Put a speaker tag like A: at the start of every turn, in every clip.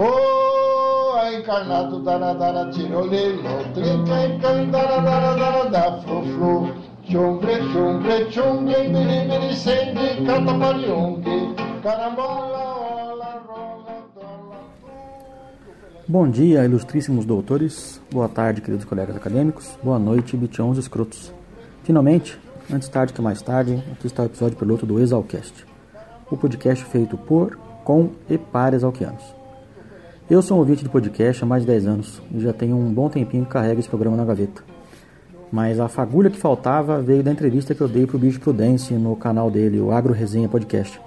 A: Oh, a encarnado daradara tirolelo, trinca encandaradara da flu-flu. Chumbre, chumbre, chumbre, biri, biri, sende, carambola.
B: Bom dia, ilustríssimos doutores. Boa tarde, queridos colegas acadêmicos. Boa noite, bichões escrotos. Finalmente, antes tarde que mais tarde, aqui está o episódio piloto do Exalcast, o podcast feito por, com e para exalquianos. Eu sou um ouvinte de podcast há mais de 10 anos e já tenho um bom tempinho que carrego esse programa na gaveta. Mas a fagulha que faltava veio da entrevista que eu dei pro Bicho Prudence no canal dele, o Agro Resenha Podcast,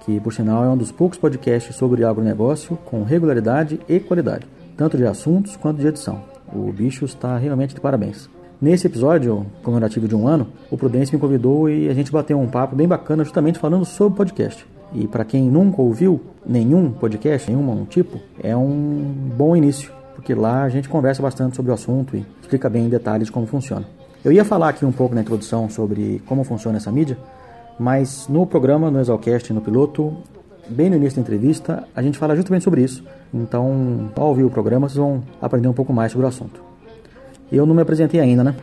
B: que por sinal é um dos poucos podcasts sobre agronegócio com regularidade e qualidade, tanto de assuntos quanto de edição. O bicho está realmente de parabéns. Nesse episódio comemorativo de um ano, o Prudence me convidou e a gente bateu um papo bem bacana justamente falando sobre podcast. E para quem nunca ouviu nenhum podcast, nenhum tipo, é um bom início, porque lá a gente conversa bastante sobre o assunto e explica bem em detalhes como funciona. Eu ia falar aqui um pouco na introdução sobre como funciona essa mídia, mas no programa, no Exalcast, no piloto, bem no início da entrevista, a gente fala justamente sobre isso. Então, ao ouvir o programa, vocês vão aprender um pouco mais sobre o assunto. Eu não me apresentei ainda, né?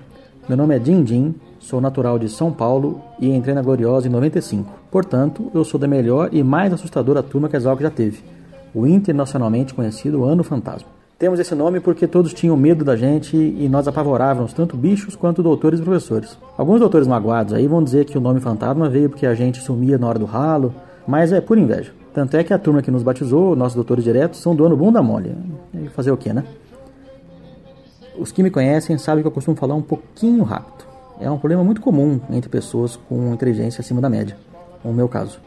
B: Meu nome é Din Din, sou natural de São Paulo e entrei na Gloriosa em 95. Portanto, eu sou da melhor e mais assustadora turma que a Exalc já teve, o internacionalmente conhecido Ano Fantasma. Temos esse nome porque todos tinham medo da gente e nós apavorávamos tanto bichos quanto doutores e professores. Alguns doutores magoados aí vão dizer que o nome fantasma veio porque a gente sumia na hora do ralo, mas é por inveja. Tanto é que a turma que nos batizou, nossos doutores diretos, são do ano bunda mole. E fazer o quê, né? Os que me conhecem sabem que eu costumo falar um pouquinho rápido. É um problema muito comum entre pessoas com inteligência acima da média, no meu caso.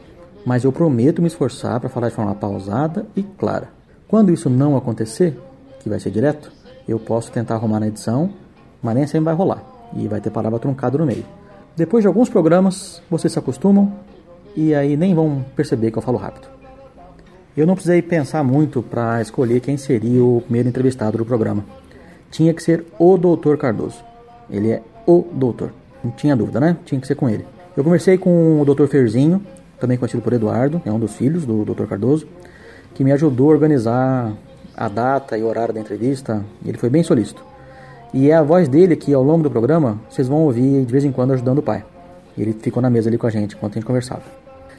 B: Mas eu prometo me esforçar para falar de forma pausada e clara. Quando isso não acontecer, que vai ser direto, eu posso tentar arrumar na edição, mas nem sempre vai rolar e vai ter palavra truncada no meio. Depois de alguns programas, vocês se acostumam e aí nem vão perceber que eu falo rápido. Eu não precisei pensar muito para escolher quem seria o primeiro entrevistado do programa tinha que ser o doutor Cardoso. Ele é o doutor. Não tinha dúvida, né? Tinha que ser com ele. Eu conversei com o doutor Ferzinho, também conhecido por Eduardo, é um dos filhos do doutor Cardoso, que me ajudou a organizar a data e horário da entrevista. Ele foi bem solícito. E é a voz dele que ao longo do programa vocês vão ouvir de vez em quando ajudando o pai. Ele ficou na mesa ali com a gente enquanto a gente conversava.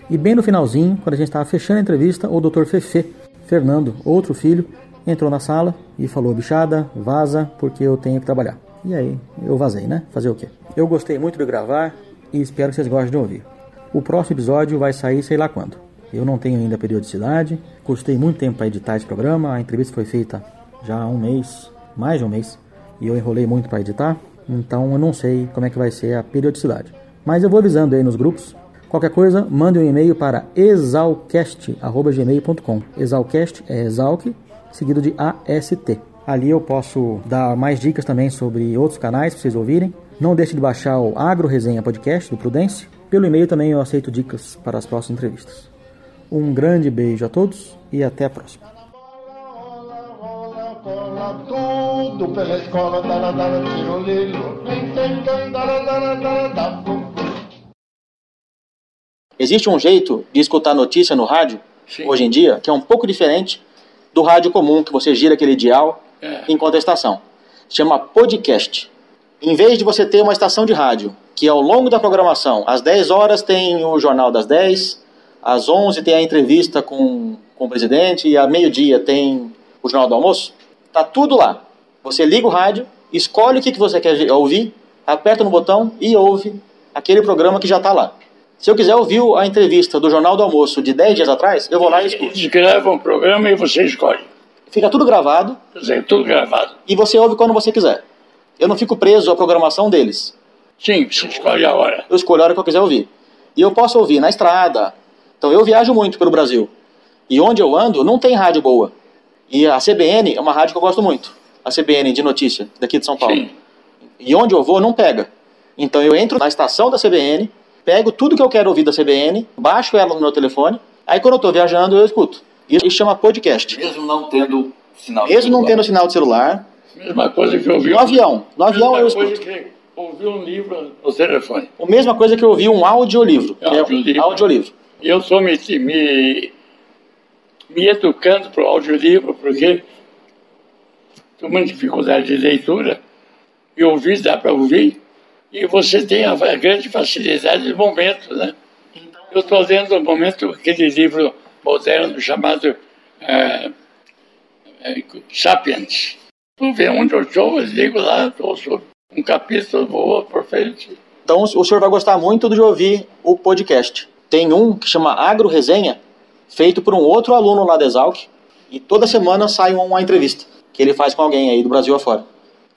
B: E bem no finalzinho, quando a gente estava fechando a entrevista, o doutor Fefe, Fernando, outro filho, entrou na sala e falou: bichada, vaza, porque eu tenho que trabalhar. E aí, eu vazei, né? Fazer o quê? Eu gostei muito de gravar e espero que vocês gostem de ouvir. O próximo episódio vai sair sei lá quando. Eu não tenho ainda periodicidade, custei muito tempo para editar esse programa, a entrevista foi feita já há um mês, mais de um mês, e eu enrolei muito para editar, então eu não sei como é que vai ser a periodicidade. Mas eu vou avisando aí nos grupos. Qualquer coisa, mande um e-mail para exalcast.gmail.com. Exalcast é exalc seguido de AST. Ali eu posso dar mais dicas também sobre outros canais para vocês ouvirem. Não deixe de baixar o Agro Resenha Podcast do Prudence. Pelo e-mail também eu aceito dicas para as próximas entrevistas. Um grande beijo a todos e até a próxima.
C: Existe um jeito de escutar notícia no rádio,
D: Sim.
C: hoje em dia, que é um pouco diferente do rádio comum, que você gira aquele dial
D: É.
C: enquanto a estação. Chama podcast. Em vez de você ter uma estação de rádio, que ao longo da programação, às 10 horas tem o Jornal das 10, às 11 tem a entrevista com, com o presidente e ao meio-dia tem o Jornal do Almoço, tá tudo lá. Você liga o rádio, escolhe o que, que você quer ouvir, aperta no botão e ouve aquele programa que já está lá. Se eu quiser ouvir a entrevista do Jornal do Almoço de 10 dias atrás, eu vou lá e escuto.
D: Eles gravam um programa e você escolhe.
C: Fica tudo gravado
D: Quer dizer, tudo gravado.
C: e você ouve quando você quiser. Eu não fico preso à programação deles.
D: Sim, você escolhe a hora.
C: Eu escolho a hora que eu quiser ouvir. E eu posso ouvir na estrada. Então eu viajo muito pelo Brasil. E onde eu ando não tem rádio boa. E a CBN é uma rádio que eu gosto muito. A CBN de notícia, daqui de São Paulo.
D: Sim.
C: E onde eu vou não pega. Então eu entro na estação da CBN, pego tudo que eu quero ouvir da CBN, baixo ela no meu telefone, aí quando eu estou viajando eu escuto. Isso chama podcast.
E: Mesmo não tendo sinal de
C: Mesmo não
E: celular.
C: tendo sinal de celular,
D: Mesma coisa que eu ouvi.
C: no avião. No avião eu escuto.
D: ouvi um livro no telefone.
C: A mesma coisa que eu ouvi um audiolivro.
D: É, audiolivro.
C: audiolivro.
D: E eu sou me, me me educando para o audiolivro, porque estou com dificuldade de leitura e ouvir dá para ouvir, e você tem a, a grande facilidade de momento, né? Eu estou lendo no momento aquele livro moderno chamado é, é, Sapiens. Tu vê onde eu estou, eu ligo lá, ouço um capítulo, vou por frente.
B: Então o senhor vai gostar muito de ouvir o podcast. Tem um que chama Agro Resenha, feito por um outro aluno lá da Exalc, e toda semana sai uma entrevista que ele faz com alguém aí do Brasil afora.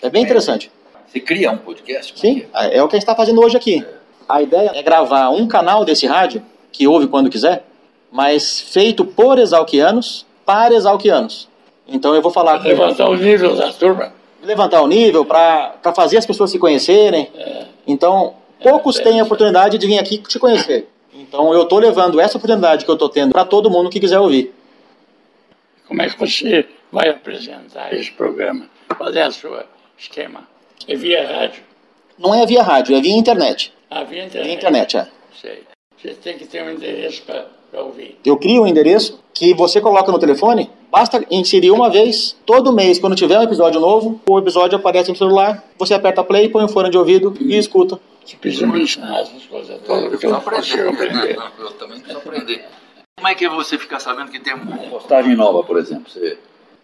B: É bem interessante.
E: Você cria um podcast?
B: Sim, é o que a gente está fazendo hoje aqui. A ideia é gravar um canal desse rádio, que ouve quando quiser, mas feito por exalquianos, para exalquianos. Então eu vou falar com...
D: Levantar o nível da turma.
B: Levantar o nível para fazer as pessoas se conhecerem.
D: É.
B: Então, poucos têm a oportunidade de vir aqui te conhecer. Então eu estou levando essa oportunidade que eu estou tendo para todo mundo que quiser ouvir.
D: Como é que você vai apresentar esse programa? Qual é o seu esquema? É via rádio?
B: Não é via rádio, é via internet.
D: Ah, via internet?
B: Via internet, é.
D: Sei. Você tem que ter um endereço para ouvir.
B: Eu crio um endereço que você coloca no telefone, basta inserir uma vez, todo mês, quando tiver um episódio novo, o episódio aparece no celular, você aperta play, põe o fone de ouvido e escuta.
D: Você precisa me ensinar essas coisas todas, eu aprender.
E: Eu também preciso aprender. Como é que você fica sabendo que tem uma postagem nova, por exemplo? Você...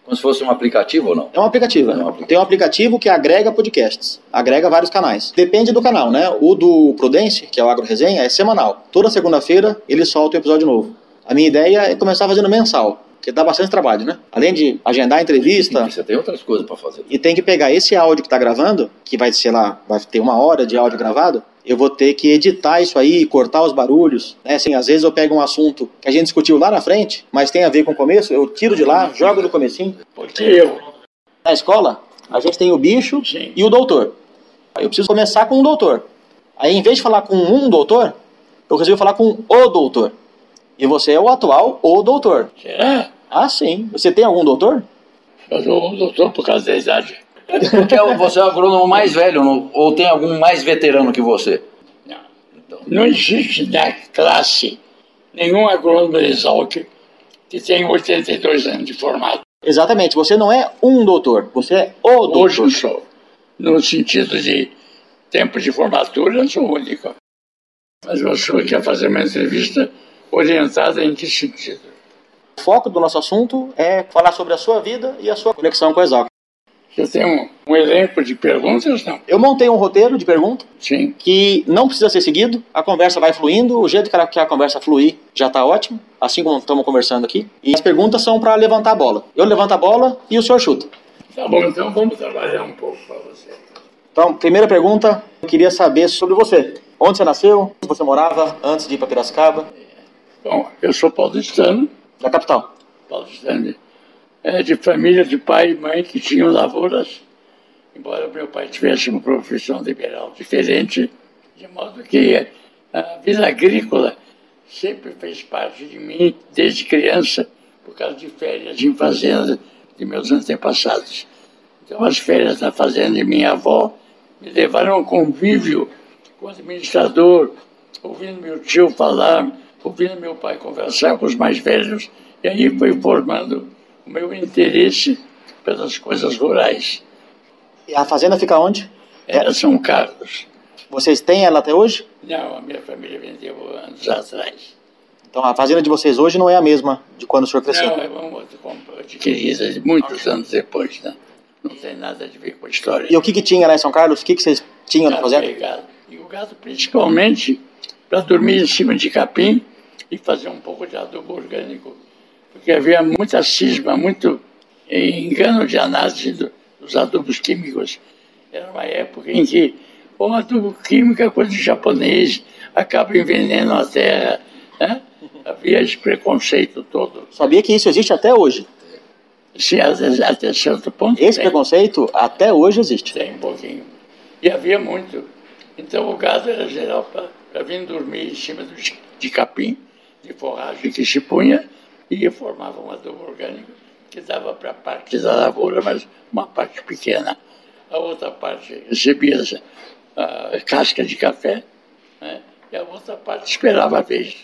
E: Como se fosse um aplicativo ou não?
B: É um aplicativo.
E: É um aplicativo.
B: Tem um aplicativo que agrega podcasts, agrega vários canais. Depende do canal, né? O do Prudence, que é o Agro Resenha, é semanal. Toda segunda-feira ele solta um episódio novo. A minha ideia é começar fazendo mensal, porque dá bastante trabalho, né? Além de agendar a entrevista,
E: Você tem outras coisas para fazer.
B: e tem que pegar esse áudio que está gravando, que vai ser lá, vai ter uma hora de áudio gravado, eu vou ter que editar isso aí, cortar os barulhos, né? Assim, às vezes eu pego um assunto que a gente discutiu lá na frente, mas tem a ver com o começo, eu tiro de lá, jogo no comecinho.
D: Porque eu,
B: Na escola, a gente tem o bicho e o doutor. Aí eu preciso começar com um doutor. Aí, em vez de falar com um doutor, eu resolvi falar com o doutor. E você é o atual o doutor.
D: será?
B: Ah, sim. Você tem algum doutor?
D: Eu sou doutor por causa da idade.
E: Porque é você é o agrônomo mais velho no- ou tem algum mais veterano que você?
D: Não, não existe na classe nenhum agrônomo de Exalc que tenha 82 anos de formato.
B: Exatamente. Você não é um doutor. Você é o doutor.
D: Hoje eu sou. No sentido de tempo de formatura, eu sou único. Mas o senhor quer fazer uma entrevista orientada em que sentido?
B: O foco do nosso assunto é falar sobre a sua vida e a sua conexão com a Exalc.
D: Você tem um, um elenco de perguntas? Não.
B: Eu montei um roteiro de pergunta
D: Sim.
B: que não precisa ser seguido, a conversa vai fluindo, o jeito que a, que a conversa fluir já está ótimo, assim como estamos conversando aqui. E as perguntas são para levantar a bola. Eu levanto a bola e o senhor chuta.
D: Tá bom, então vamos trabalhar um pouco para você.
B: Então, primeira pergunta, eu queria saber sobre você. Onde você nasceu? Onde você morava antes de ir para Piracicaba?
D: Bom, eu sou paulistano,
B: Da capital.
D: paulistano é, de família de pai e mãe que tinham lavouras, embora meu pai tivesse uma profissão liberal diferente, de modo que a vida agrícola sempre fez parte de mim desde criança, por causa de férias em fazenda de meus antepassados. Então, as férias na fazenda de minha avó me levaram ao convívio com o administrador, ouvindo meu tio falar, ouvindo meu pai conversar com os mais velhos, e aí foi formando meu interesse pelas coisas rurais.
B: E a fazenda fica onde?
D: Era São Carlos.
B: Vocês têm ela até hoje?
D: Não, a minha família vendeu anos atrás.
B: Então a fazenda de vocês hoje não é a mesma de quando o senhor cresceu.
D: Não, é uma outra adquirida muitos anos depois, né? Não tem nada a ver com a história.
B: E o que, que tinha lá em São Carlos? O que, que vocês tinham na fazenda?
D: e gado. E o gado principalmente para dormir em cima de capim e fazer um pouco de adubo orgânico, porque havia muita cisma, muito engano de análise do- dos adubos químicos. Era uma época em que o adubo químico é coisa de japonês, acaba envenenando a terra. Né? Havia esse preconceito todo.
B: Sabia que isso existe até hoje.
D: Sim, até, até certo ponto.
B: Esse
D: tem.
B: preconceito até hoje existe.
D: Tem um pouquinho. E havia muito. Então o gado era geral para vir dormir em cima do, de capim, de forragem que se punha, e formava um adubo orgânico que dava para parte da lavoura, mas uma parte pequena. A outra parte recebia a casca de café, né? e a outra parte esperava a vez.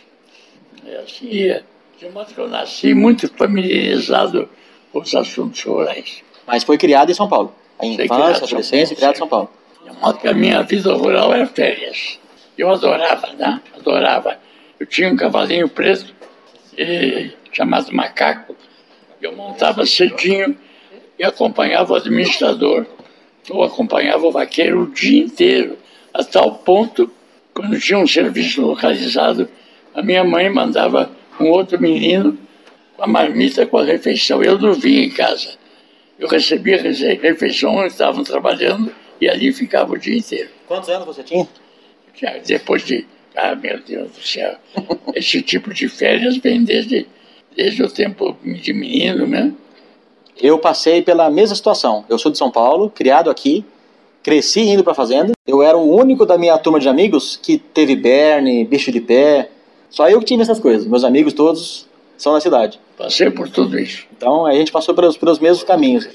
D: E assim ia. De modo que eu nasci muito familiarizado com os assuntos rurais.
B: Mas foi criado em São Paulo. A infância,
D: São
B: adolescência,
D: Paulo,
B: criado em São Paulo.
D: De modo que a minha vida rural era férias. Eu adorava, né? Adorava. Eu tinha um cavalinho preto, eh, chamado Macaco. Eu montava cedinho e acompanhava o administrador. Eu acompanhava o vaqueiro o dia inteiro, a tal ponto, quando tinha um serviço localizado, a minha mãe mandava um outro menino com a marmita com a refeição. Eu via em casa. Eu recebia refeição onde estavam trabalhando e ali ficava o dia inteiro.
B: Quantos anos você tinha?
D: Depois de. Ah, meu Deus do céu. Esse tipo de férias vem desde, desde o tempo de menino, né?
B: Eu passei pela mesma situação. Eu sou de São Paulo, criado aqui, cresci indo pra fazenda. Eu era o único da minha turma de amigos que teve berne, bicho de pé. Só eu que tive essas coisas. Meus amigos todos são da cidade.
D: Passei por tudo isso.
B: Então a gente passou pelos, pelos mesmos caminhos.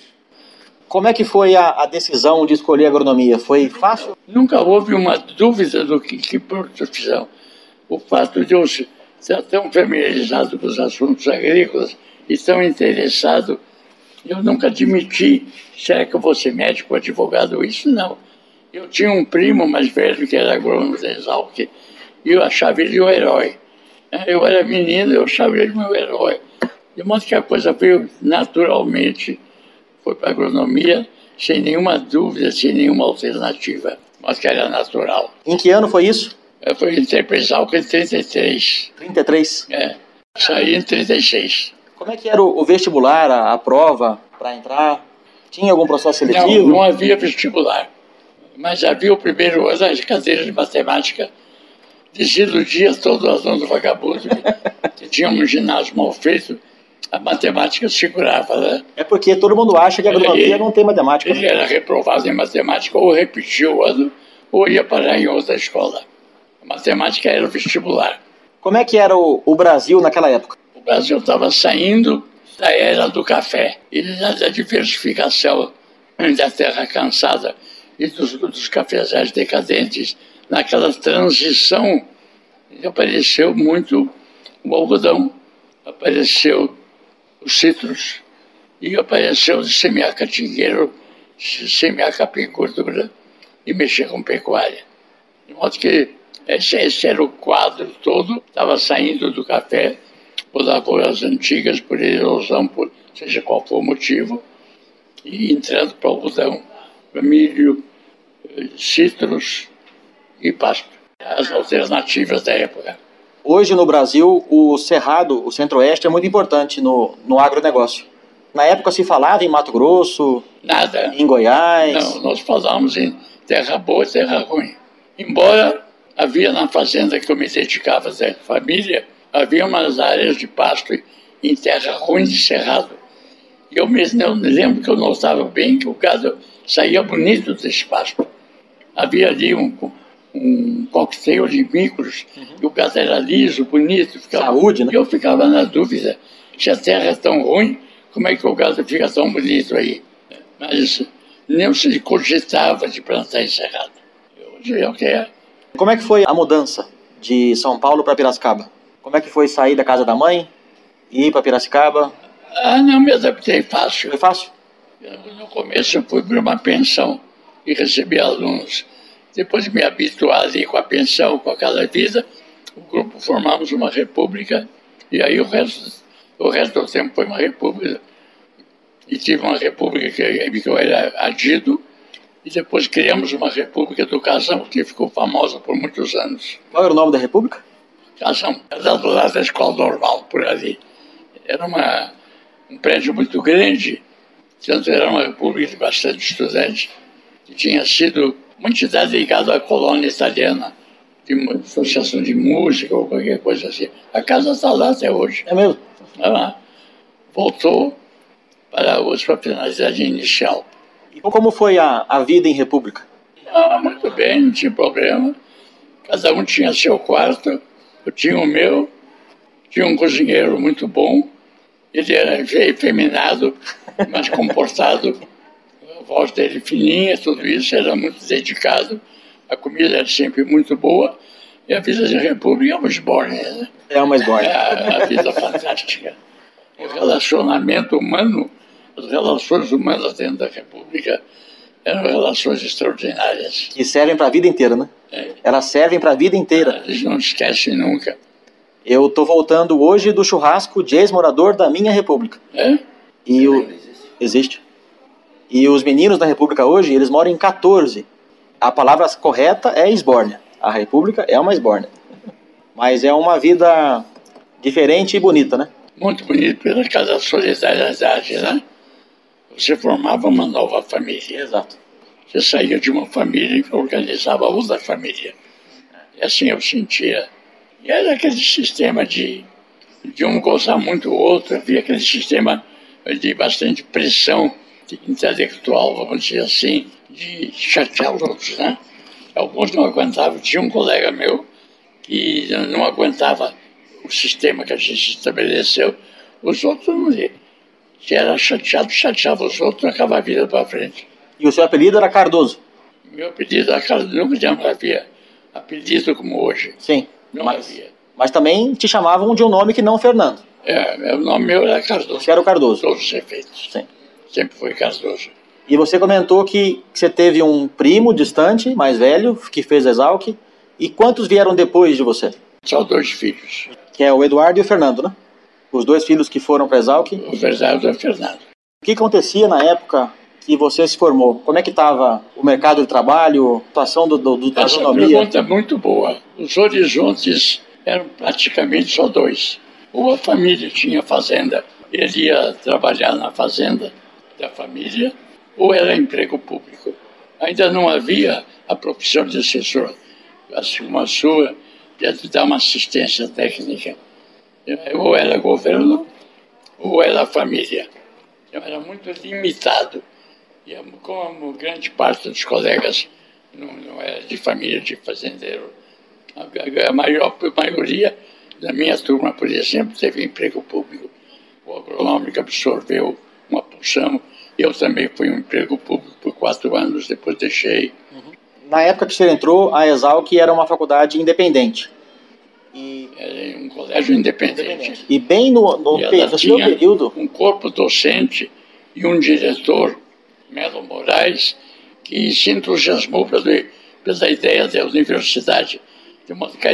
B: Como é que foi a, a decisão de escolher agronomia? Foi fácil?
D: Nunca houve uma dúvida do que, que profissão. O fato de eu ser tão familiarizado com os assuntos agrícolas e tão interessado, eu nunca admiti, será que eu vou ser médico, advogado? Isso não. Eu tinha um primo mais velho que era agrônomo da Exalc e eu achava ele o herói. Eu era menino, eu achava ele meu herói. De modo que a coisa veio naturalmente, foi para a agronomia, sem nenhuma dúvida, sem nenhuma alternativa, mas que era natural.
B: Em que ano foi isso?
D: Eu fui interpretar em 33,
B: 33.
D: é. saí em 36.
B: Como é que era o, o vestibular, a, a prova para entrar? Tinha algum processo
D: Não,
B: seletivo?
D: não havia vestibular, mas havia o primeiro ano as cadeiras de matemática, desiludia todo aluno vagabundo, que tinha um ginásio mal feito, a matemática segurava, né?
B: É porque todo mundo acha que a agronomia
D: Ele-
B: não tem matemática.
D: Ele era reprovado em matemática, ou repetia o ano, ou ia parar em outra escola. Matemática era o vestibular.
B: Como é que era o, o Brasil naquela época?
D: O Brasil estava saindo da era do café e da diversificação da terra cansada e dos, dos cafezais decadentes. Naquela transição apareceu muito o algodão, apareceu os citros e apareceu de semear catingueiro, semear capim gordura e mexer com pecuária. De modo que esse, esse era o quadro todo, estava saindo do café por lavouras antigas, por erosão, por seja qual for o motivo, e entrando para algodão, para milho, eh, citros e pasto. As alternativas da época.
B: Hoje no Brasil, o Cerrado, o Centro-Oeste, é muito importante no, no agronegócio. Na época se falava em Mato Grosso,
D: Nada.
B: em Goiás.
D: Não, nós falamos em terra boa e terra ruim. Embora havia na fazenda que eu me dedicava da família, havia umas áreas de pasto em terra ruim de cerrado. E eu mesmo eu me lembro que eu notava bem que o gado saía bonito desse pasto. Havia ali um, um coquetel de micros, e o gado era liso, bonito. Ficava,
B: Saúde, né?
D: E eu ficava na dúvida, se a terra é tão ruim, como é que o gado fica tão bonito aí? Mas nem se cogitava de plantar encerrado. Hoje é o que é.
B: Como é que foi a mudança de São Paulo para Piracicaba? Como é que foi sair da casa da mãe e ir para Piracicaba?
D: Ah, não me adaptei fácil.
B: Foi fácil?
D: No começo eu fui para uma pensão e recebi alunos. Depois de me habituar ali com a pensão, com aquela vida, o grupo formamos uma república e aí o resto, o resto do tempo foi uma república. E tive uma república que, que eu era adido e depois criamos uma república do Casão que ficou famosa por muitos anos.
B: Qual era o nome da república?
D: Casão, era do lado da escola normal, por ali. Era uma, um prédio muito grande, tanto era uma república de bastante estudantes, que tinha sido uma entidade ligada à colônia italiana, de uma associação de música ou qualquer coisa assim. A casa está lá até hoje.
B: É mesmo?
D: Ela voltou para a sua finalidade inicial.
B: E como foi a, a vida em república?
D: Ah, muito bem, não tinha problema. Cada um tinha seu quarto, eu tinha o meu, tinha um cozinheiro muito bom, ele era efeminado, mas comportado, a voz dele fininha, tudo isso, era muito dedicado, a comida era sempre muito boa, E a vida de república é uma esbórnia, né?
B: É uma
D: É
B: esbórnia.
D: a, a vida fantástica. O relacionamento humano, as relações humanas dentro da república eram relações extraordinárias.
B: Que servem para a vida inteira, né?
D: É.
B: Elas servem para a vida inteira.
D: Eles não esquecem nunca.
B: Eu tô voltando hoje do churrasco de ex-morador da minha república.
D: É?
B: E o... Existe. E os meninos da república hoje, eles moram em 14. A palavra correta é esbórnia. A república é uma esbórnia. Mas é uma vida diferente e bonita, né?
D: Muito bonito pela casa da solidariedade, né? Você formava uma nova família.
B: Exato.
D: Você saía de uma família e organizava outra família. E assim eu sentia. E era aquele sistema de, de um gostar muito do outro, havia aquele sistema de bastante pressão intelectual, vamos dizer assim, de chatear os outros, né? Alguns não aguentavam. Tinha um colega meu que não aguentava o sistema que a gente estabeleceu, os outros não iam. Se era chateado, chateava os outros, acabava a vida para frente.
B: E o seu apelido era Cardoso?
D: Meu apelido era Carlos, nunca havia apelido como hoje.
B: Sim.
D: Não
B: Mas,
D: havia.
B: mas também te chamavam de um nome que não Fernando.
D: É, o nome meu era Cardoso.
B: Você era o Cardoso.
D: Todos os efeitos.
B: Sim.
D: Sempre foi Cardoso.
B: E você comentou que você teve um primo distante, mais velho, que fez Exalc. E quantos vieram depois de você?
D: Só dois filhos.
B: Que é o Eduardo e o Fernando, né? Os dois filhos que foram para Exalc.
D: O Versalhes e o Fernando.
B: O que acontecia na época que você se formou? Como é que estava o mercado de trabalho, a situação do, do, do, da
D: Essa
B: economia?
D: pergunta é muito boa. Os horizontes eram praticamente só dois. Ou a família tinha fazenda, ele ia trabalhar na fazenda da família, ou era emprego público. Ainda não havia a profissão de assessor, assim como a sua, de dar uma assistência técnica. Ou era governo, ou era família. Então, era muito limitado. E como grande parte dos colegas não, não era de família de fazendeiro, a, maior a maioria da minha turma, por exemplo, teve emprego público. O agronômico absorveu uma porção. Eu também fui um emprego público por quatro anos, depois deixei.
B: Na época que o senhor entrou, a Exalc era uma faculdade independente. E,
D: Era um colégio independente.
B: e bem no, no, pe-
D: ela
B: no seu período,
D: um corpo docente e um diretor, Melo Moraes, que se entusiasmou pela, pela ideia da universidade. De modo que a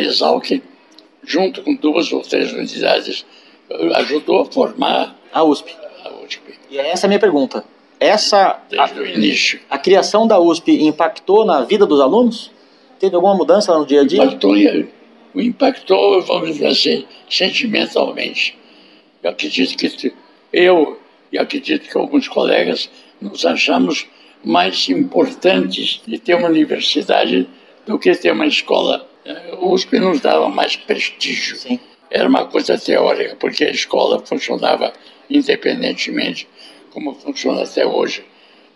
D: junto com duas ou três unidades, ajudou a formar
B: a USP.
D: a USP,
B: E essa é a minha pergunta. Essa,
D: desde o início.
B: a, a criação da USP impactou na vida dos alunos? Teve alguma mudança no dia a dia?
D: Impactou, o impactou, vamos dizer assim, sentimentalmente. Eu acredito que eu e acredito que alguns colegas nos achamos mais importantes de ter uma universidade do que ter uma escola. Eh, O USP nos dava mais prestígio.
B: Sim.
D: Era uma coisa teórica, porque a escola funcionava independentemente, como funciona até hoje.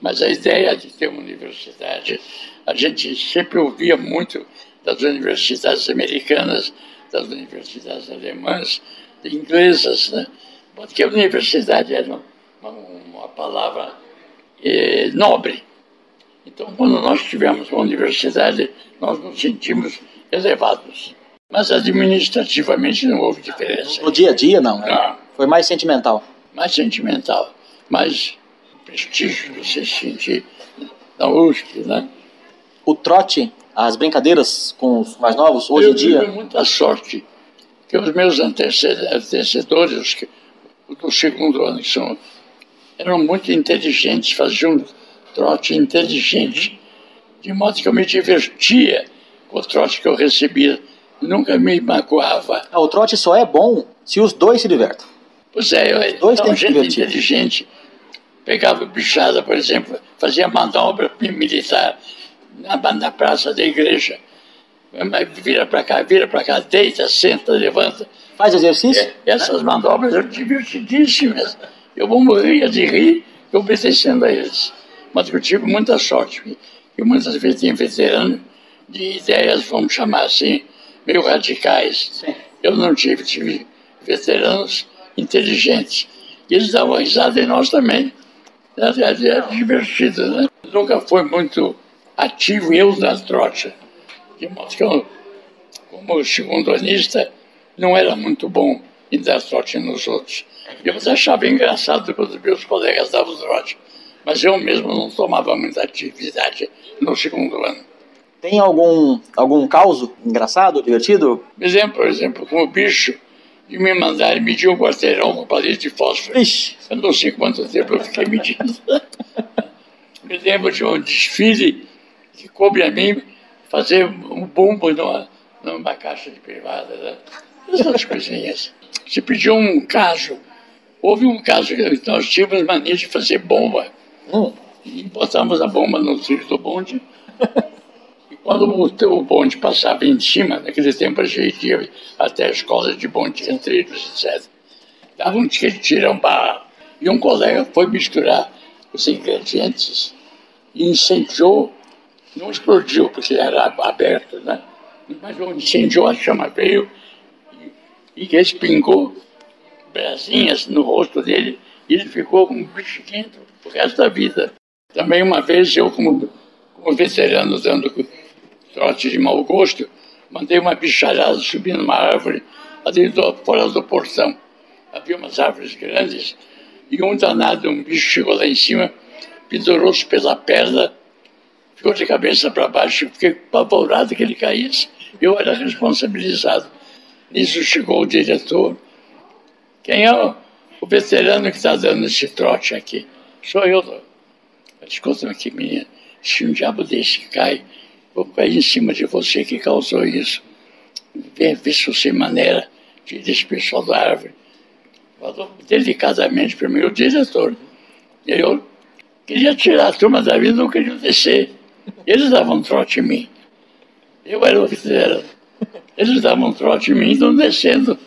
D: Mas a ideia de ter uma universidade, a gente sempre ouvia muito das universidades americanas, das universidades alemãs, inglesas, né? Porque a universidade era uma, uma palavra eh, nobre. Então, quando nós tivemos uma universidade, nós nos sentimos elevados. Mas administrativamente não houve diferença.
B: No dia a dia, não. né?
D: Não,
B: Foi mais sentimental.
D: mais sentimental, mais prestígio de você sentir na USP, né?
B: O trote, as brincadeiras com os mais novos, hoje
D: eu
B: em dia,
D: tive muita sorte que os meus antece- antecessores, os que- do segundo ano, que são, eram muito inteligentes, faziam um trote inteligente, de modo que eu me divertia com o trote que eu recebia, nunca me magoava.
B: ah, o trote só é bom se os dois se divertem.
D: Pois é, eu,
B: dois
D: então, gente
B: divertir.
D: inteligente pegava bichada, por exemplo, fazia manobra militar na, na praça da igreja. Mas Vira para cá, vira para cá, deita, senta, levanta.
B: Faz exercício?
D: É, essas manobras eram divertidíssimas. Eu morria de rir obedecendo a eles. Mas eu tive muita sorte. E muitas vezes tinha veterano de ideias, vamos chamar assim, meio radicais.
B: Sim.
D: Eu não tive, tive veteranos inteligentes. E eles davam risada em nós também. Era, era divertido, né? Nunca foi muito ativo eu na trote. De modo que eu como segundo anista, não era muito bom em dar trote nos outros. Eu achava engraçado quando meus colegas davam trote, mas eu mesmo não tomava muita atividade no segundo ano.
B: Tem algum, algum caso engraçado, divertido?
D: Me lembro, por exemplo, com o bicho de me mandar medir um quarteirão com palito de fósforo.
B: Ixi.
D: Eu não sei quanto tempo eu fiquei medindo. me lembro de um desfile que coube a mim fazer um bumbo numa, numa caixa de privada. Né? Essas coisinhas. Se pediu um caso. Houve um caso que nós tínhamos mania de fazer bomba.
B: Hum.
D: E botamos a bomba no trilho do bonde. E quando o, o bonde passava em cima, naquele tempo a gente ia até a escola de bonde, trilhos, etc. Dava um tirão barra. E um colega foi misturar os ingredientes e incendiou. Não explodiu, porque era aberto, né? Mas incendiou, a chama veio e, respingou brasinhas no rosto dele e ele ficou com um bichinho pro resto da vida. Também uma vez eu, como, como veterano dando trote de mau gosto, mandei uma bicharada subir numa árvore ali do, fora do portão. Havia umas árvores grandes e um danado, um bicho chegou lá em cima, pendurou-se pela perna, ficou de cabeça para baixo, fiquei apavorado que ele caísse. Eu era responsabilizado. Nisso chegou o diretor. Quem é o, veterano que está dando esse trote aqui? Sou eu. Escuta aqui, menina. Se um diabo desse cai, vou cair em cima de você que causou isso. Vê, vê se você maneira de esse pessoal da árvore. Falou delicadamente para mim, o diretor. Eu queria tirar a turma da vida, não queria descer. Eles davam trote em mim. Eu era o veterano. Eles davam trote em mim, estão descendo,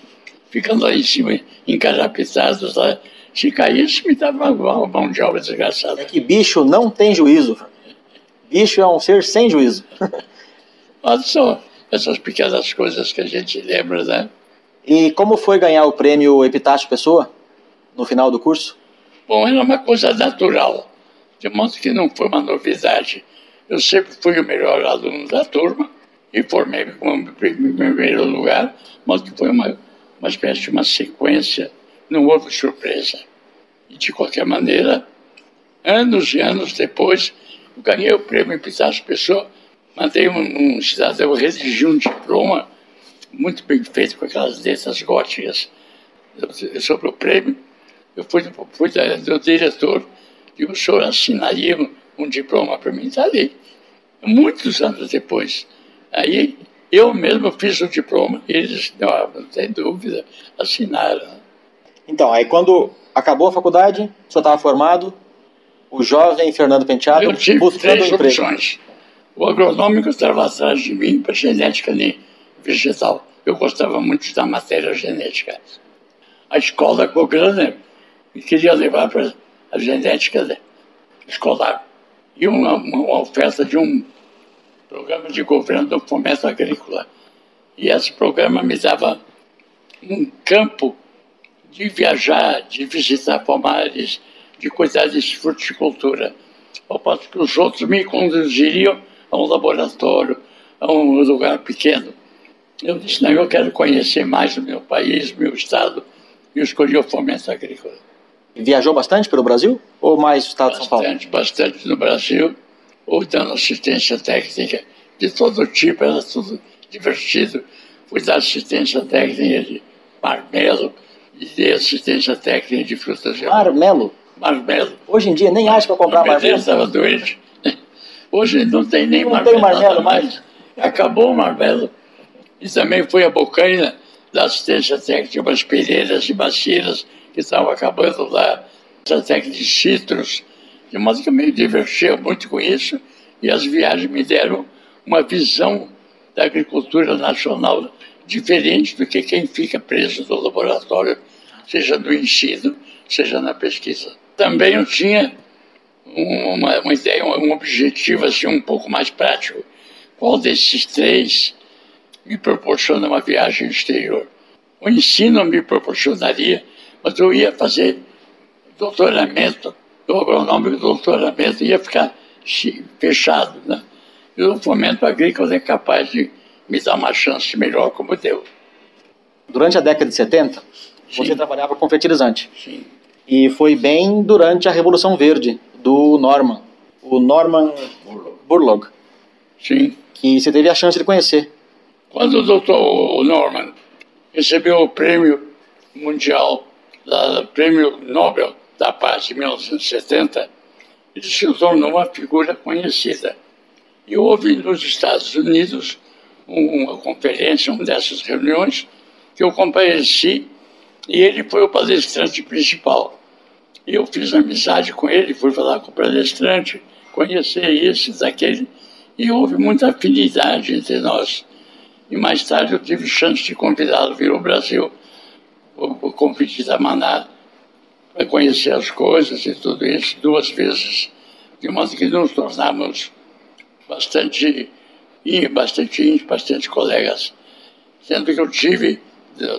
D: ficando lá em cima, encarapitados lá. Se caísse, me dava uma mão de obra desgraçada.
B: É que bicho não tem juízo. Bicho é um ser sem juízo.
D: Mas são essas pequenas coisas que a gente lembra, né?
B: E como foi ganhar o prêmio Epitácio Pessoa no final do curso?
D: Bom, era uma coisa natural, de modo que não foi uma novidade. Eu sempre fui o melhor aluno da turma e formei como primeiro lugar, mas que foi uma, uma espécie de uma sequência, não houve surpresa. E de qualquer maneira, anos e anos depois, eu ganhei o prêmio Epitácio Pessoa, mandei um, um cidadão redigir um diploma muito bem feito, com aquelas letras góticas sobre o prêmio. Eu fui, fui do diretor e o senhor assinaria um, diploma para mim, está ali. Muitos anos depois. Aí eu mesmo fiz o diploma e eles, não, não tem dúvida, assinaram.
B: Então, aí quando acabou a faculdade, o senhor estava formado, o jovem Fernando Penteado
D: eu tive
B: buscando
D: três
B: emprego.
D: opções. O agronômico estava atrás de mim para genética vegetal. Eu gostava muito da matéria genética. A escola Cochrane me queria levar para a genética escolar. E uma, uma oferta de um programa de governo do fomento agrícola. E esse programa me dava um campo de viajar, de visitar pomares, de cuidar de fruticultura. Ao passo que os outros me conduziriam a um laboratório, a um lugar pequeno. Eu disse, não, eu quero conhecer mais o meu país, o meu estado, e escolhi o fomento agrícola.
B: Viajou bastante pelo Brasil ou mais estado de São Paulo?
D: Bastante, bastante no Brasil, ou dando assistência técnica de todo tipo, era tudo divertido. Fui dar assistência técnica de marmelo e dei assistência técnica de frutas de
B: Marmelo?
D: marmelo.
B: Hoje em dia nem acha para comprar marmelo.
D: estava doente. Hoje não tem nem
B: Não
D: marmelo,
B: tem marmelo
D: nada
B: mais.
D: Acabou o marmelo. E também foi a bocaina da assistência técnica, umas pereiras e bacias que estavam acabando lá, essa técnica de citros. De modo que eu me divertia muito com isso e as viagens me deram uma visão da agricultura nacional diferente do que quem fica preso no laboratório, seja no ensino, seja na pesquisa. Também eu tinha uma, uma ideia, um objetivo assim um pouco mais prático. Qual desses três me proporciona uma viagem exterior? O ensino me proporcionaria, mas eu ia fazer doutoramento, do agronômico doutoramento, ia ficar fechado, né? E o fomento agrícola é capaz de me dar uma chance melhor como deu.
B: Durante a década de 70, você
D: Sim.
B: trabalhava com fertilizante.
D: Sim.
B: E foi bem durante a Revolução Verde do Norman, o Norman Burlock,
D: Sim.
B: que você teve a chance de conhecer.
D: Quando o doutor Norman recebeu o prêmio mundial, da, prêmio Nobel da Paz em 1970, ele se tornou uma figura conhecida. E houve nos Estados Unidos um- uma conferência, uma dessas reuniões, que eu compareci e ele foi o palestrante principal. E eu fiz amizade com ele, fui falar com o palestrante, conhecer esse, daquele, e houve muita afinidade entre nós. E mais tarde eu tive chance de convidá-lo vir ao Brasil, o, o convite da Maná, para conhecer as coisas e tudo isso, duas vezes, de modo que nos tornamos bastante, bastante íntimos, bastante colegas. Sendo que eu tive,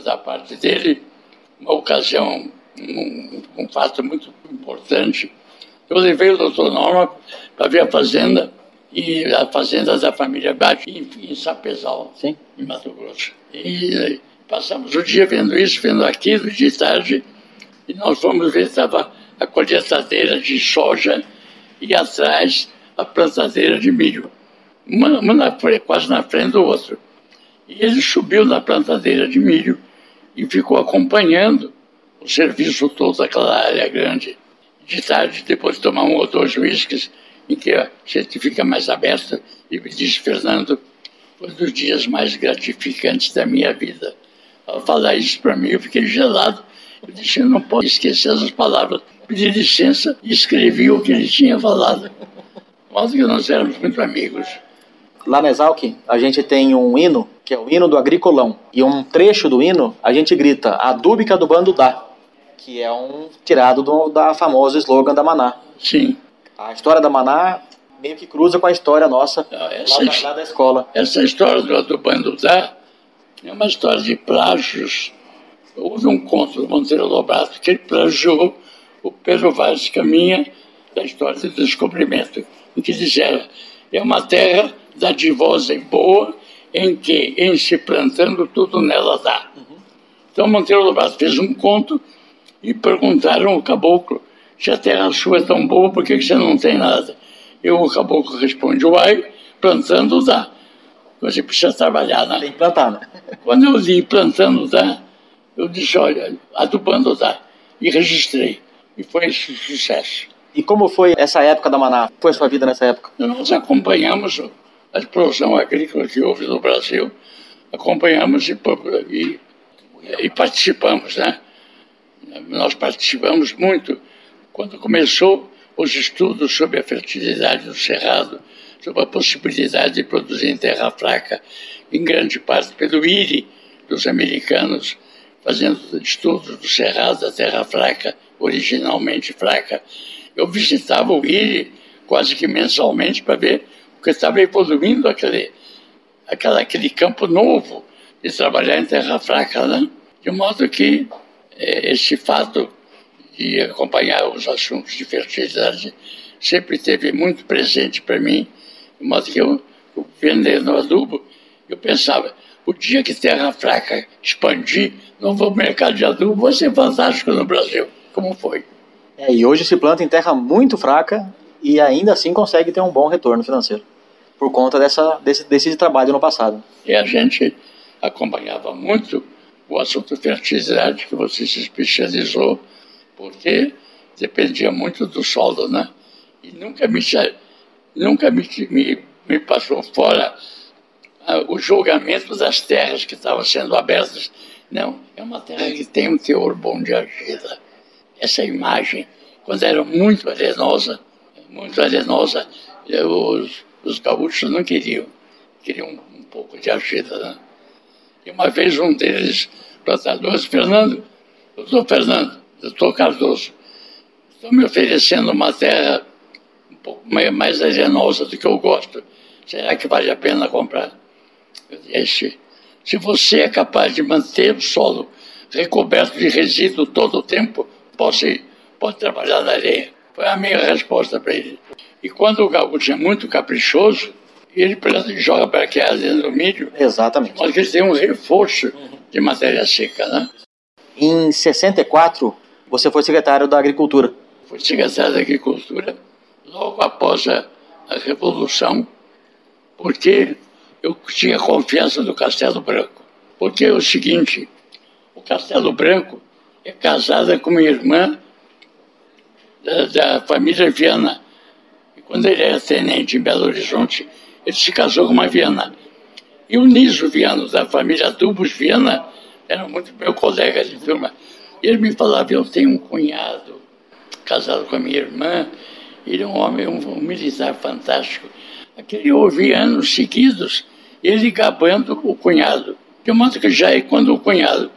D: da parte dele, uma ocasião, um, um fato muito importante. Eu levei o doutor Norma para ver a fazenda, e a fazenda da família Bate, em, em Sapezal,
B: Sim.
D: em Mato Grosso. E passamos o dia vendo isso, vendo aquilo, de tarde, e nós fomos ver, estava a colheitadeira de soja e atrás a plantadeira de milho. Uma, uma na quase na frente do outro. E ele subiu na plantadeira de milho e ficou acompanhando o serviço todo daquela área grande. De tarde, depois de tomar um ou dois uísques, em que a gente fica mais aberto, e me disse, Fernando, foi um dos dias mais gratificantes da minha vida. Ao falar isso para mim, eu fiquei gelado. Eu disse, eu não posso esquecer essas palavras. Pedi licença e escrevi o que ele tinha falado. Mas que nós éramos muito amigos.
B: Lá na Exalc, a gente tem um hino, que é o hino do agricolão. E um trecho do hino, a gente grita, adubo que adubando dá. Que é um tirado do, da famosa slogan da Maná.
D: Sim.
B: A história da Maná meio que cruza com a história nossa
D: Ah,
B: lá
D: Essa,
B: da, lá da escola.
D: essa história do adubando dá é uma história de plágios. Houve um conto do Monteiro Lobato que ele plagiou o Pedro Vaz Caminha da história do descobrimento, em que dizia é uma terra dadivosa e boa, em que, em se plantando, tudo nela dá. Então Monteiro Lobato fez um conto e perguntaram ao caboclo se a terra sua é tão boa, por que você não tem nada? E o caboclo responde, uai, plantando dá. Você precisa trabalhar, né?
B: Tem que plantar, né?
D: Quando eu li plantando dá, eu disse, olha, adubando dá. E registrei. E foi esse sucesso.
B: E como foi essa época da Maná? Foi a sua vida nessa época?
D: Nós acompanhamos a explosão agrícola que houve no Brasil, acompanhamos e, e, e participamos, né? Nós participamos muito quando começou os estudos sobre a fertilidade do cerrado, sobre a possibilidade de produzir em terra fraca, em grande parte pelo IRI dos americanos, fazendo estudos do cerrado da terra fraca, originalmente fraca. Eu visitava o IRI quase que mensalmente para ver o que estava evoluindo aquele, aquela, aquele campo novo de trabalhar em terra fraca, né? De modo que eh, esse fato de acompanhar os assuntos de fertilidade sempre esteve muito presente para mim, modo que eu, eu vendendo adubo, eu pensava, o dia que terra fraca expandir, novo mercado de adubo vai ser fantástico no Brasil, como foi.
B: É, e hoje se planta em terra muito fraca e ainda assim consegue ter um bom retorno financeiro. Por conta dessa, desse, desse trabalho no passado.
D: E a gente acompanhava muito o assunto fertilidade, que você se especializou, porque dependia muito do solo, né? E nunca me, nunca me, me, me passou fora ah, o julgamento das terras que estavam sendo abertas. Não, é uma terra que tem um teor bom de argila. Essa imagem, quando era muito arenosa, muito arenosa, os, os gaúchos não queriam, queriam um, um pouco de argila, né? E uma vez um deles, plantadores, Fernando, doutor Fernando, doutor Cardoso, estão me oferecendo uma terra pouco mais arenosa do que eu gosto. Será que vale a pena comprar? Disse, se você é capaz de manter o solo recoberto de resíduo todo o tempo, pode, pode trabalhar na areia. Foi a minha resposta para ele. E quando o gaúcho é muito caprichoso, ele joga para aquela dentro do milho,
B: Exatamente.
D: mas que eles têm um reforço de matéria seca, né?
B: Em 64, você foi secretário da Agricultura.
D: Fui secretário da Agricultura logo após a, a Revolução, porque eu tinha confiança do Castelo Branco. Porque é o seguinte, o Castelo Branco é casada com minha irmã da, da família Viana. E quando ele era tenente em Belo Horizonte, ele se casou com uma Viana. E o Niso Viana, da família Dubos Viana, era muito meu colega de turma. Ele me falava, eu tenho um cunhado casado com a minha irmã, ele é um homem, um, um militar fantástico. Aquele eu ouvi anos seguidos, ele gabando o cunhado. De modo que já é quando o cunhado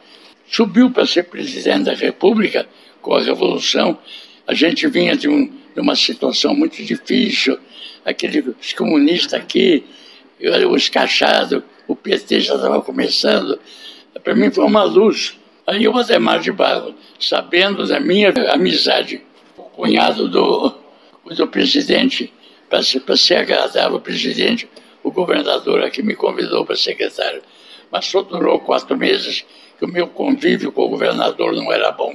D: subiu para ser presidente da República, com a Revolução, a gente vinha de, um, de uma situação muito difícil, aqueles comunistas aqui, o escachado, o PT já estava começando. Para mim foi uma luz. Aí o Ademar de Barro, sabendo da minha amizade, o cunhado do, do presidente, para se, se agradar ao presidente, o governador aqui me convidou para secretário. Mas só durou quatro meses que o meu convívio com o governador não era bom.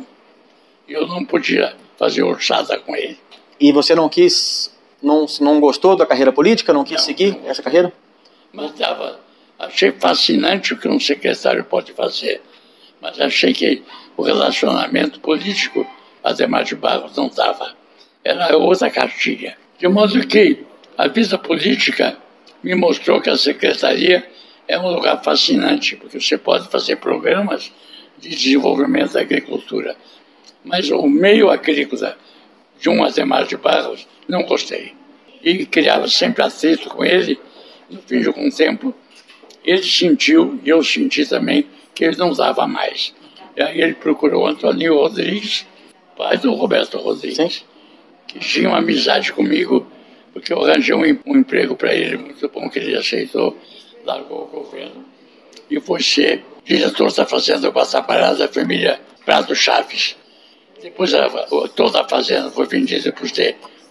D: Eu não podia fazer orçada com ele.
B: E você não quis, não, não gostou da carreira política, não quis
D: Não,
B: seguir
D: não.
B: essa carreira?
D: Mas dava, achei fascinante o que um secretário pode fazer. Mas achei que o relacionamento político, Ademar de Barros, não estava. Era outra cartilha. De modo que a vida política me mostrou que a secretaria é um lugar fascinante, porque você pode fazer programas de desenvolvimento da agricultura. Mas o meio agrícola de um Ademar de Barros, não gostei. E criava sempre atrito com ele. No fim de algum tempo, ele sentiu, e eu senti também, que ele não dava mais. E aí ele procurou Antônio Rodrigues, pai do Roberto Rodrigues, que tinha uma amizade comigo, porque eu arranjei um, um emprego para ele muito bom, que ele aceitou, largou o governo, e foi ser diretor da Fazenda Guatapará da família Prado Chaves. Depois a, toda a fazenda foi vendida para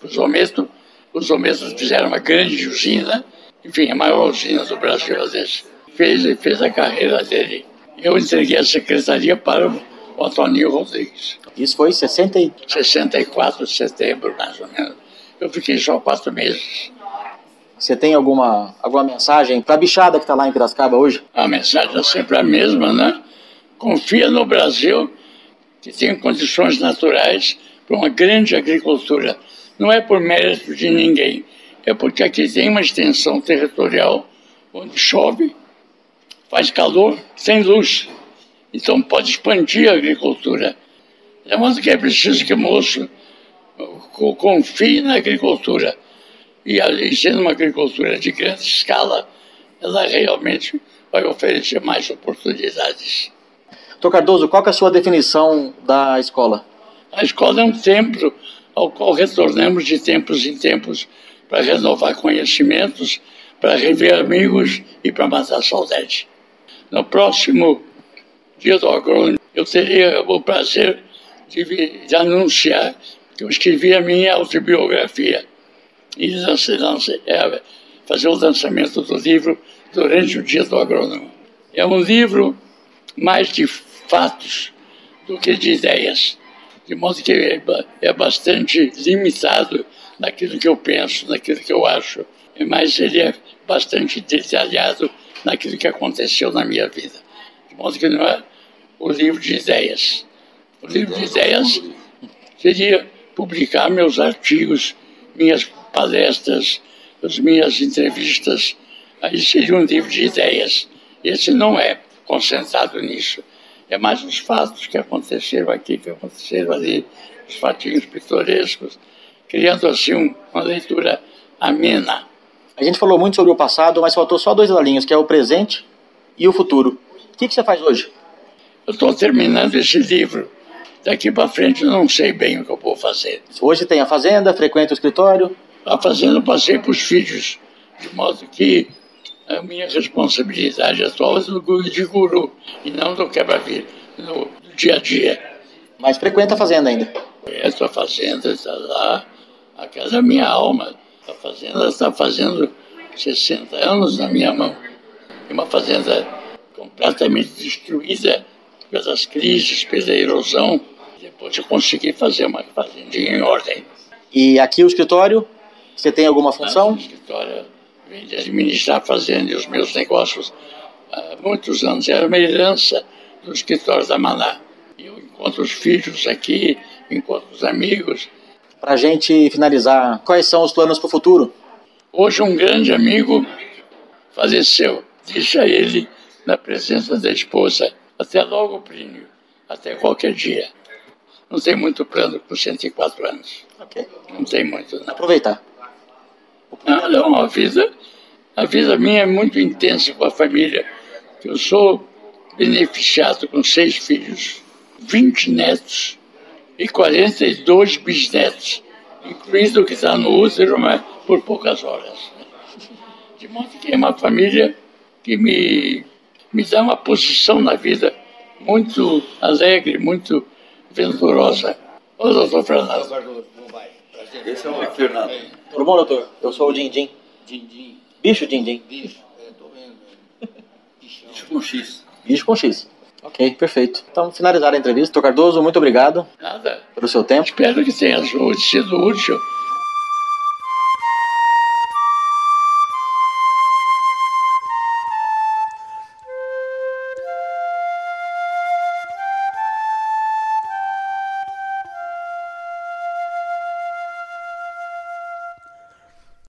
D: os Ometo. Os Ometos fizeram uma grande usina, enfim, a maior usina do Brasil, às vezes. Fez, fez a carreira dele. Eu entreguei a secretaria para o Antônio Rodrigues.
B: Isso foi em 60 e...
D: 64 de setembro, mais ou menos. Eu fiquei só quatro meses.
B: Você tem alguma, alguma mensagem para a bichada que está lá em Piracicaba hoje?
D: A mensagem é sempre a mesma, né? Confia no Brasil, que tem condições naturais para uma grande agricultura. Não é por mérito de ninguém, é porque aqui tem uma extensão territorial onde chove, faz calor, tem luz. Então pode expandir a agricultura. É modo que é preciso que o moço co- confie na agricultura. E sendo uma agricultura de grande escala, ela realmente vai oferecer mais oportunidades.
B: Doutor Cardoso, qual é a sua definição da escola?
D: A escola é um templo ao qual retornamos de tempos em tempos para renovar conhecimentos, para rever amigos e para matar saudade. No próximo dia do agrônomo, eu teria o prazer de, de anunciar que eu escrevi a minha autobiografia e é, fazer o lançamento do livro durante o dia do agrônomo. É um livro mais de fatos do que de ideias, de modo que é, é bastante limitado naquilo que eu penso, naquilo que eu acho, mas ele é bastante detalhado naquilo que aconteceu na minha vida. De modo que não é o livro de ideias. O livro de ideias seria publicar meus artigos, minhas palestras, as minhas entrevistas. Aí seria um livro de ideias. Esse não é concentrado nisso. É mais os fatos que aconteceram aqui, que aconteceram ali, os fatinhos pitorescos, criando assim um- uma leitura amena.
B: A gente falou muito sobre o passado, mas faltou só dois lalinhos, que é o presente e o futuro. O que, que você faz hoje?
D: Eu estou terminando esse livro. Daqui para frente eu não sei bem o que eu vou fazer.
B: Hoje tem a fazenda, frequenta o escritório.
D: A fazenda eu passei para os filhos, de modo que a minha responsabilidade atual é do guru de guru, e não do quebra-vida, no, dia a dia.
B: Mas frequenta a fazenda ainda.
D: Essa fazenda está lá, a casa é minha alma. A fazenda está fazendo 60 anos na minha mão. E uma fazenda completamente destruída pelas crises, pela erosão. Depois eu consegui fazer uma fazendinha em ordem.
B: E aqui o escritório, você tem alguma função?
D: O escritório vem de administrar a fazenda e os meus negócios há muitos anos. Era uma herança do escritório da Maná. Eu encontro os filhos aqui, encontro os amigos.
B: Para a gente finalizar, quais são os planos para o futuro?
D: Hoje um grande amigo faleceu. Deixa ele na presença da esposa. Até logo, Plínio. Até qualquer dia. Não tem muito plano com 104 anos. Não tem muito, não.
B: Aproveitar.
D: Não, não, a vida, a vida minha é muito intensa com a família. Eu sou beneficiado com seis filhos, 20 netos e 42 bisnetos, incluindo o que está no útero, mas por poucas horas. De modo que é uma família que me, me dá uma posição na vida muito alegre, muito venturosa. Ô, doutor Fernando.
E: Esse é o Fernando.
B: Tudo bom, doutor? Eu sou o Dindim.
D: Dindim.
B: Bicho Dindim.
D: Bicho, tô vendo.
E: Bicho com X.
B: Bicho com X. Ok, perfeito. Então, finalizar a entrevista. Doutor Cardoso, muito obrigado
D: Nada.
B: pelo seu tempo.
D: Espero que tenha sido útil